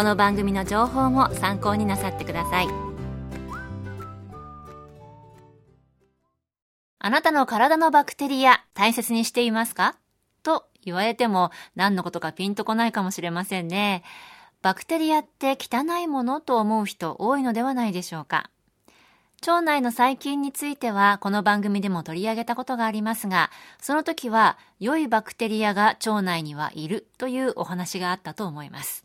この番組の情報も参考になさってくださいあなたの体のバクテリア大切にしていますか？と言われても何のことかピンとこないかもしれませんね。バクテリアって汚いものと思う人多いのではないでしょうか？腸内の細菌についてはこの番組でも取り上げたことがありますが、その時は良いバクテリアが腸内にはいるというお話があったと思います。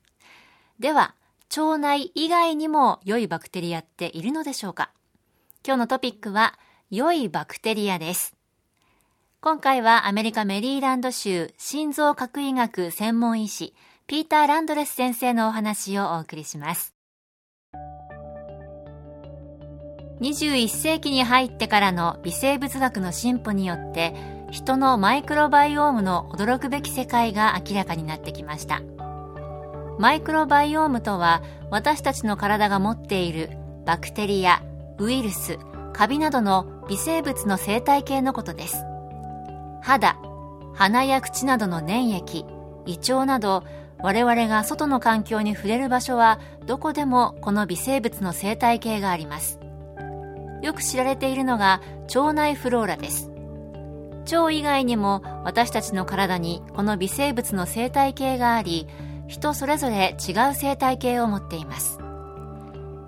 では、腸内以外にも良いバクテリアっているのでしょうか？今日のトピックは良いバクテリアです。今回はアメリカメリーランド州心臓核医学専門医師ピーター・ランドレス先生のお話をお送りします。21世紀に入ってからの微生物学の進歩によって人のマイクロバイオームの驚くべき世界が明らかになってきましたマイクロバイオームとは私たちの体が持っているバクテリアウイルスカビなどの微生物の生態系のことです。肌鼻や口などの粘液胃腸など我々が外の環境に触れる場所はどこでもこの微生物の生態系があります。よく知られているのが腸内フローラです。腸以外にも私たちの体にこの微生物の生態系があり人それぞれ違う生態系を持っています。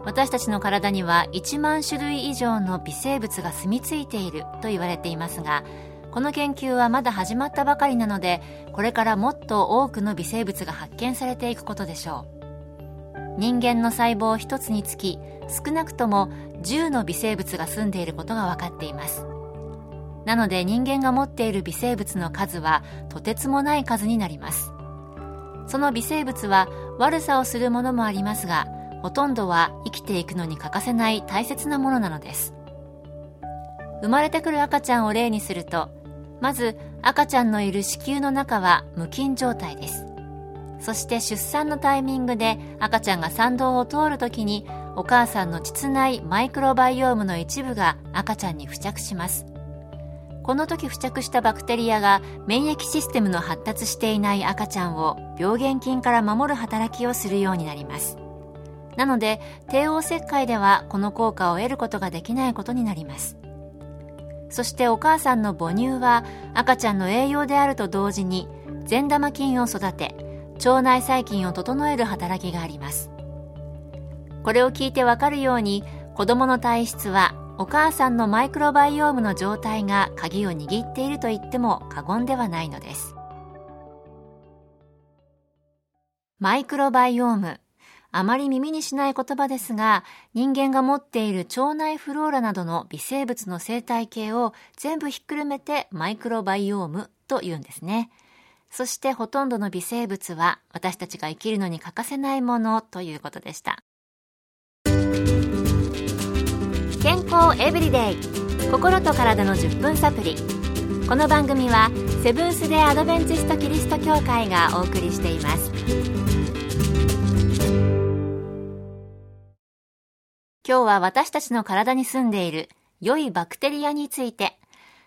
私たちの体には1万種類以上の微生物が住み着いていると言われていますがこの研究はまだ始まったばかりなのでこれからもっと多くの微生物が発見されていくことでしょう。人間の細胞一つにつき少なくとも10の微生物が住んでいることが分かっています。なので人間が持っている微生物の数はとてつもない数になります。その微生物は悪さをするものもありますがほとんどは生きていくのに欠かせない大切なものなのです。生まれてくる赤ちゃんを例にするとまず赤ちゃんのいる子宮の中は無菌状態です。そして出産のタイミングで赤ちゃんが産道を通るときにお母さんの膣内マイクロバイオームの一部が赤ちゃんに付着します。この時付着したバクテリアが免疫システムの発達していない赤ちゃんを病原菌から守る働きをするようになります。なので帝王切開ではこの効果を得ることができないことになります。そしてお母さんの母乳は赤ちゃんの栄養であると同時に善玉菌を育て腸内細菌を整える働きがあります。これを聞いてわかるように子供の体質はお母さんのマイクロバイオームの状態が鍵を握っていると言っても過言ではないのです。マイクロバイオーム。あまり耳にしない言葉ですが人間が持っている腸内フローラなどの微生物の生態系を全部ひっくるめてマイクロバイオームと言うんですね。そしてほとんどの微生物は私たちが生きるのに欠かせないものということでした。健康エブリデイ。心と体の10分サプリこの番組はセブンス・デ・アドベンチスト・キリスト教会がお送りしています。今日は私たちの体に住んでいる良いバクテリアについて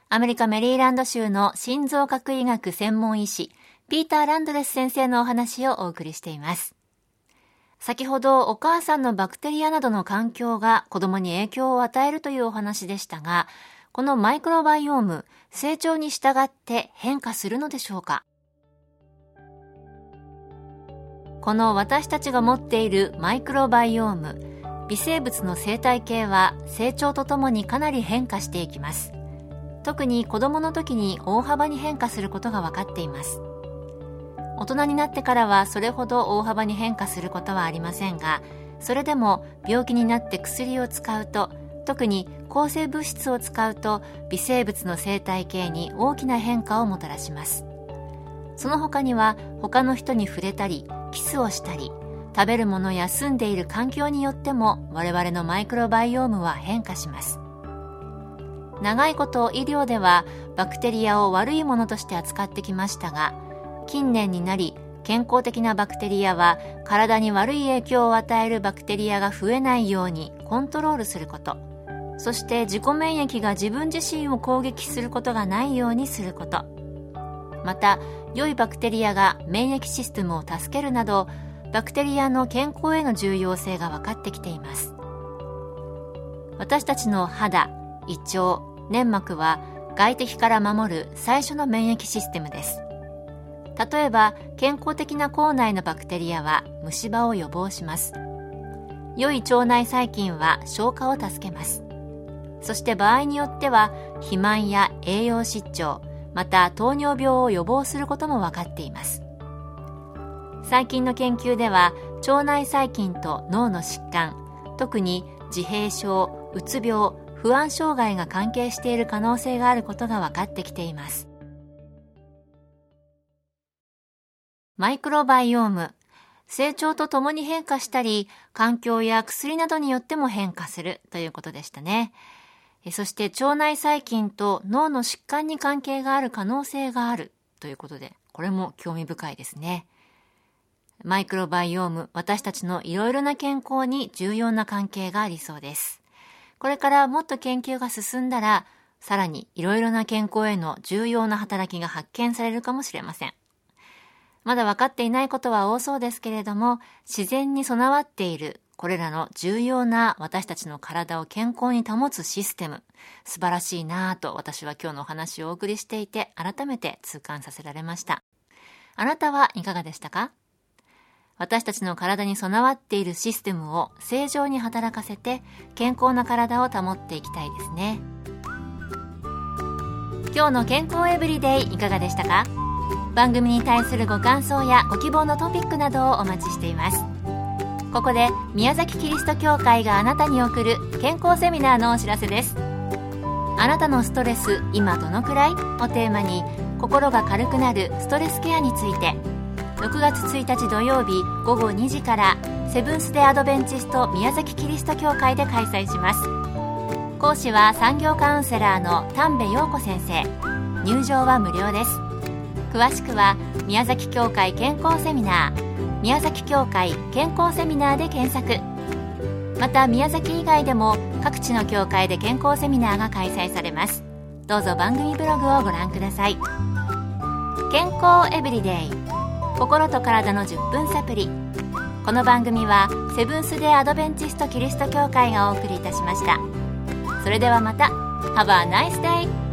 アメリカメリーランド州の心臓核医学専門医師ピーター・ランドレス先生のお話をお送りしています。先ほどお母さんのバクテリアなどの環境が子供に影響を与えるというお話でしたが、このマイクロバイオーム、成長に従って変化するのでしょうか？この私たちが持っているマイクロバイオーム、微生物の生態系は成長とともにかなり変化していきます。特に子供の時に大幅に変化することが分かっています。大人になってからはそれほど大幅に変化することはありませんがそれでも病気になって薬を使うと特に抗生物質を使うと微生物の生態系に大きな変化をもたらします。その他には他の人に触れたりキスをしたり食べるものや住んでいる環境によっても我々のマイクロバイオームは変化します。長いこと医療ではバクテリアを悪いものとして扱ってきましたが近年になり健康的なバクテリアは体に悪い影響を与えるバクテリアが増えないようにコントロールすること。そして自己免疫が自分自身を攻撃することがないようにすること。また良いバクテリアが免疫システムを助けるなどバクテリアの健康への重要性が分かってきています。私たちの肌胃腸粘膜は外敵から守る最初の免疫システムです。例えば健康的な口内のバクテリアは虫歯を予防します。良い腸内細菌は消化を助けます。そして場合によっては肥満や栄養失調また糖尿病を予防することも分かっています。最近の研究では腸内細菌と脳の疾患特に自閉症うつ病不安障害が関係している可能性があることが分かってきています。マイクロバイオーム。成長とともに変化したり環境や薬などによっても変化する。ということでしたね。そして腸内細菌と脳の疾患に関係がある可能性がある。ということでこれも興味深いですね。マイクロバイオーム、私たちのいろいろな健康に重要な関係がありそうです。これからもっと研究が進んだら、さらにいろいろな健康への重要な働きが発見されるかもしれません。まだ分かっていないことは多そうですけれども、自然に備わっているこれらの重要な私たちの体を健康に保つシステム、素晴らしいなぁと私は今日のお話をお送りしていて改めて痛感させられました。あなたはいかがでしたか？私たちの体に備わっているシステムを正常に働かせて健康な体を保っていきたいですね。今日の健康エブリデイいかがでしたか？番組に対するご感想やご希望のトピックなどをお待ちしています。ここで宮崎キリスト教会があなたに送る健康セミナーのお知らせです。あなたのストレス今どのくらい？をテーマに心が軽くなるストレスケアについて6月1日土曜日午後2時からセブンス・デ・アドベンチスト宮崎キリスト教会で開催します。講師は産業カウンセラーの丹部陽子先生。入場は無料です。詳しくは宮崎協会健康セミナー宮崎協会健康セミナーで検索。また宮崎以外でも各地の協会で健康セミナーが開催されます。どうぞ番組ブログをご覧ください。健康エブリデイ。心と体の10分サプリ。この番組はセブンス・デ・アドベンチスト・キリスト教会がお送りいたしました。それではまた。Have a nice day!